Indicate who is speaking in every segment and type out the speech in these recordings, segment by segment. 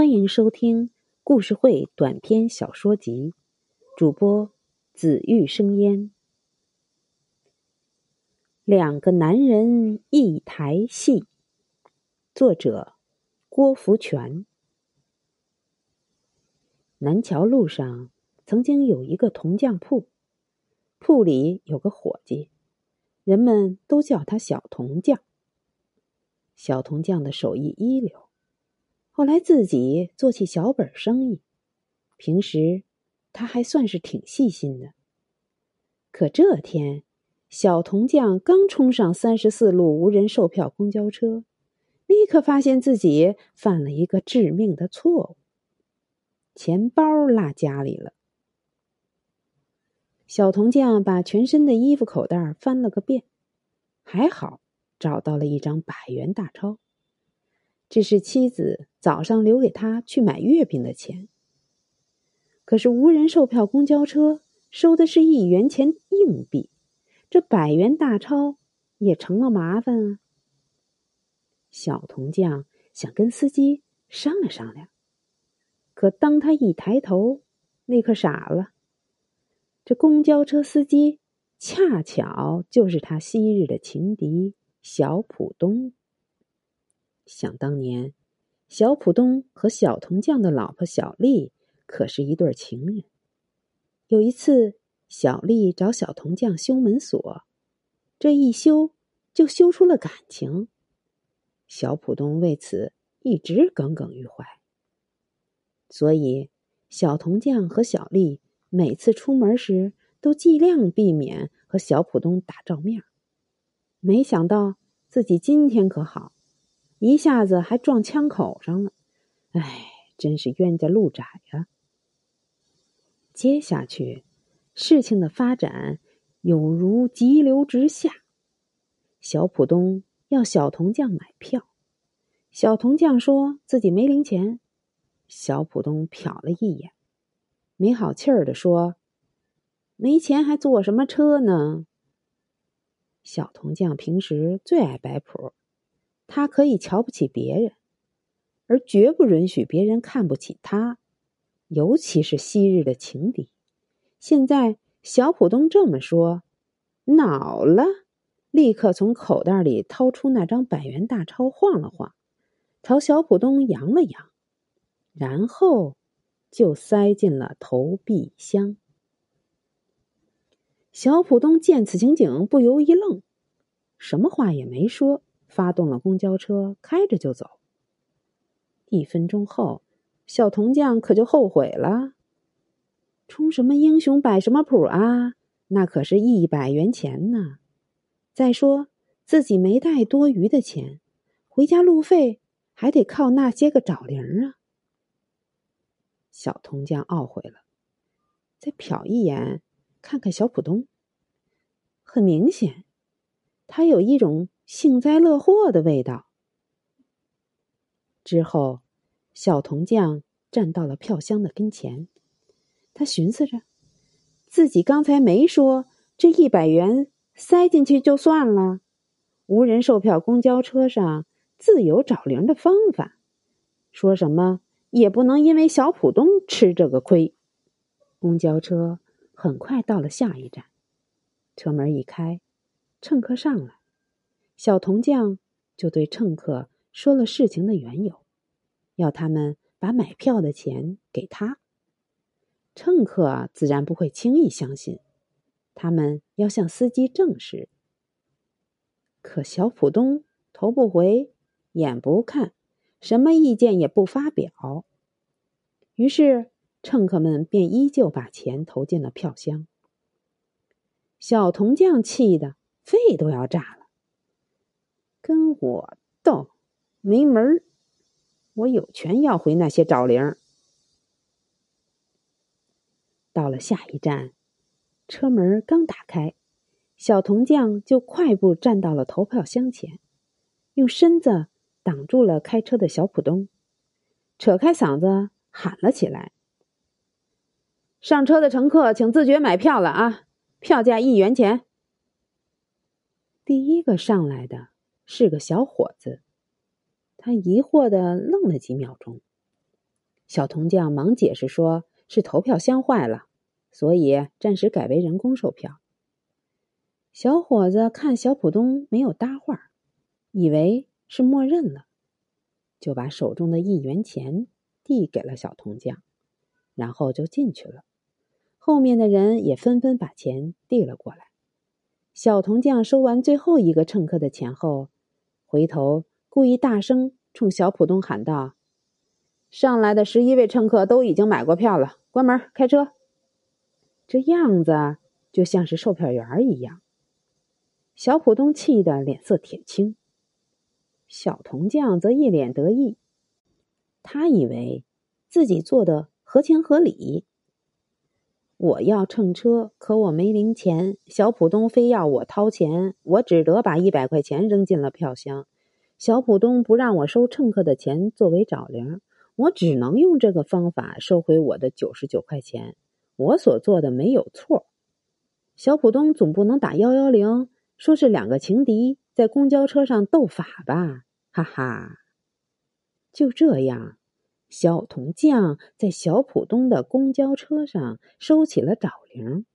Speaker 1: 欢迎收听故事会短篇小说集，主播紫玉生烟。两个男人一台戏，作者郭福全。南桥路上曾经有一个铜匠铺，铺里有个伙计，人们都叫他小铜匠。小铜匠的手艺一流。后来自己做起小本生意，平时他还算是挺细心的。可这天，小铜匠刚冲上三十四路无人售票公交车，立刻发现自己犯了一个致命的错误：钱包落家里了。小铜匠把全身的衣服口袋翻了个遍，还好找到了一张百元大钞。这是妻子早上留给他去买月饼的钱。可是无人售票公交车收的是一元钱硬币，这百元大钞也成了麻烦啊。小铜匠想跟司机商量商量，可当他一抬头，立刻傻了。这公交车司机恰巧就是他昔日的情敌小浦东。想当年，小浦东和小铜匠的老婆小丽可是一对情人。有一次，小丽找小铜匠修门锁，这一修就修出了感情。小浦东为此一直耿耿于怀，所以小铜匠和小丽每次出门时都尽量避免和小浦东打照面。没想到自己今天可好。一下子还撞枪口上了，哎，真是冤家路窄呀！接下去，事情的发展有如急流直下。小浦东要小铜匠买票，小铜匠说自己没零钱。小浦东瞟了一眼，没好气儿的说：“没钱还坐什么车呢？”小铜匠平时最爱摆谱。他可以瞧不起别人，而绝不允许别人看不起他，尤其是昔日的情敌。现在小浦东这么说，恼了，立刻从口袋里掏出那张百元大钞，晃了晃，朝小浦东扬了扬，然后就塞进了投币箱。小浦东见此情景，不由一愣，什么话也没说。发动了公交车，开着就走。一分钟后，小铜匠可就后悔了。充什么英雄摆什么谱啊？那可是一百元钱呢。再说自己没带多余的钱，回家路费还得靠那些个找零啊。小铜匠懊悔了，再瞟一眼，看看小浦东，很明显，他有一种。幸灾乐祸的味道。之后，小铜匠站到了票箱的跟前，他寻思着，自己刚才没说这一百元塞进去就算了。无人售票公交车上自有找零的方法，说什么也不能因为小浦东吃这个亏。公交车很快到了下一站，车门一开，乘客上来。小铜匠就对乘客说了事情的缘由，要他们把买票的钱给他。乘客自然不会轻易相信，他们要向司机证实。可小浦东头不回，眼不看，什么意见也不发表。于是乘客们便依旧把钱投进了票箱。小铜匠气得肺都要炸了。跟我斗，没门儿！我有权要回那些找零。到了下一站，车门刚打开，小铜匠就快步站到了投票箱前，用身子挡住了开车的小浦东，扯开嗓子喊了起来：“上车的乘客，请自觉买票了啊！票价一元钱。”第一个上来的。是个小伙子，他疑惑的愣了几秒钟，小铜匠忙解释说：“是投票箱坏了，所以暂时改为人工售票。”小伙子看小浦东没有搭话，以为是默认了，就把手中的一元钱递给了小铜匠，然后就进去了。后面的人也纷纷把钱递了过来。小铜匠收完最后一个乘客的钱后，回头故意大声冲小浦东喊道：“上来的十一位乘客都已经买过票了，关门开车。”这样子就像是售票员一样。小浦东气得脸色铁青，小铜匠则一脸得意。他以为自己做的合情合理。我要乘车，可我没零钱。小浦东非要我掏钱，我只得把一百块钱扔进了票箱。小浦东不让我收乘客的钱作为找零，我只能用这个方法收回我的九十九块钱。我所做的没有错。小浦东总不能打幺幺零。说是两个情敌在公交车上斗法吧，哈哈！就这样，小铜匠在小浦东的公交车上收起了找零。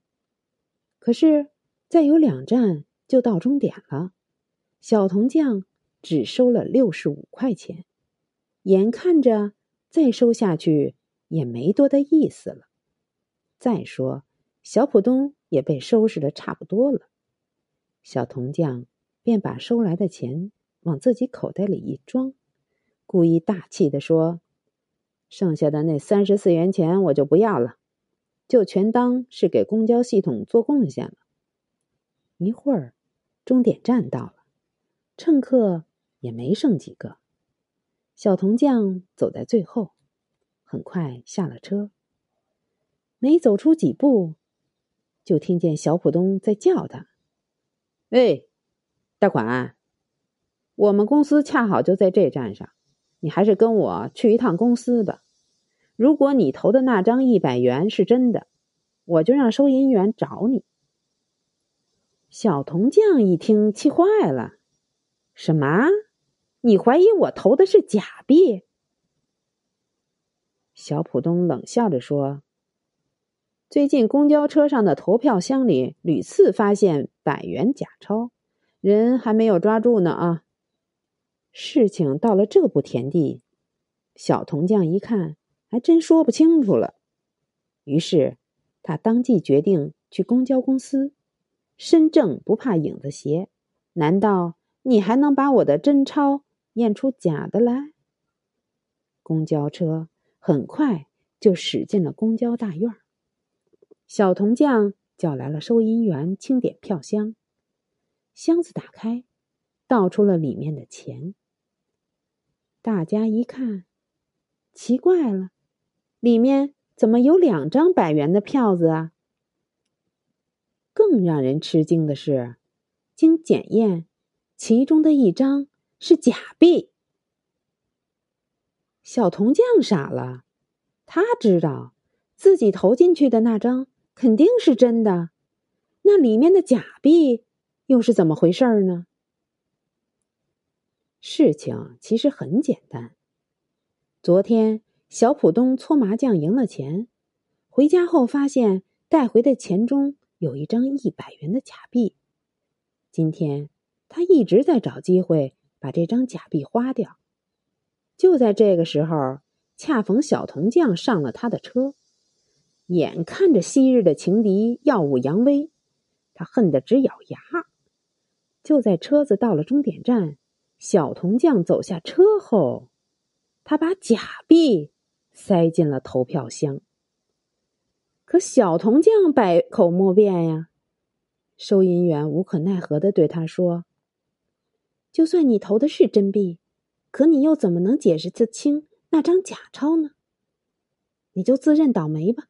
Speaker 1: 可是再有两站就到终点了，小铜匠只收了六十五块钱，眼看着再收下去也没多大意思了。再说，小浦东也被收拾的差不多了。小铜匠便把收来的钱往自己口袋里一装，故意大气的说：“剩下的那三十四元钱我就不要了，就全当是给公交系统做贡献了。”一会儿，终点站到了，乘客也没剩几个，小铜匠走在最后，很快下了车。没走出几步，就听见小浦东在叫他。哎，大款，我们公司恰好就在这站上，你还是跟我去一趟公司吧。如果你投的那张一百元是真的，我就让收银员找你。小铜匠一听，气坏了：“什么？你怀疑我投的是假币？”小浦东冷笑着说。最近公交车上的投票箱里屡次发现百元假钞，人还没有抓住呢啊！事情到了这步田地，小铜匠一看还真说不清楚了。于是他当即决定去公交公司。身正不怕影子斜，难道你还能把我的真钞验出假的来？公交车很快就驶进了公交大院。小铜匠叫来了收银员，清点票箱。箱子打开，倒出了里面的钱。大家一看，奇怪了，里面怎么有两张百元的票子啊？更让人吃惊的是，经检验，其中的一张是假币。小铜匠傻了，他知道自己投进去的那张。肯定是真的，那里面的假币又是怎么回事呢？事情其实很简单。昨天小浦东搓麻将赢了钱，回家后发现带回的钱中有一张一百元的假币。今天他一直在找机会把这张假币花掉。就在这个时候，恰逢小铜匠上了他的车。眼看着昔日的情敌耀武扬威，他恨得直咬牙。就在车子到了终点站，小铜匠走下车后，他把假币塞进了投票箱。可小铜匠百口莫辩呀，收银员无可奈何的对他说：“就算你投的是真币，可你又怎么能解释得清那张假钞呢？你就自认倒霉吧。”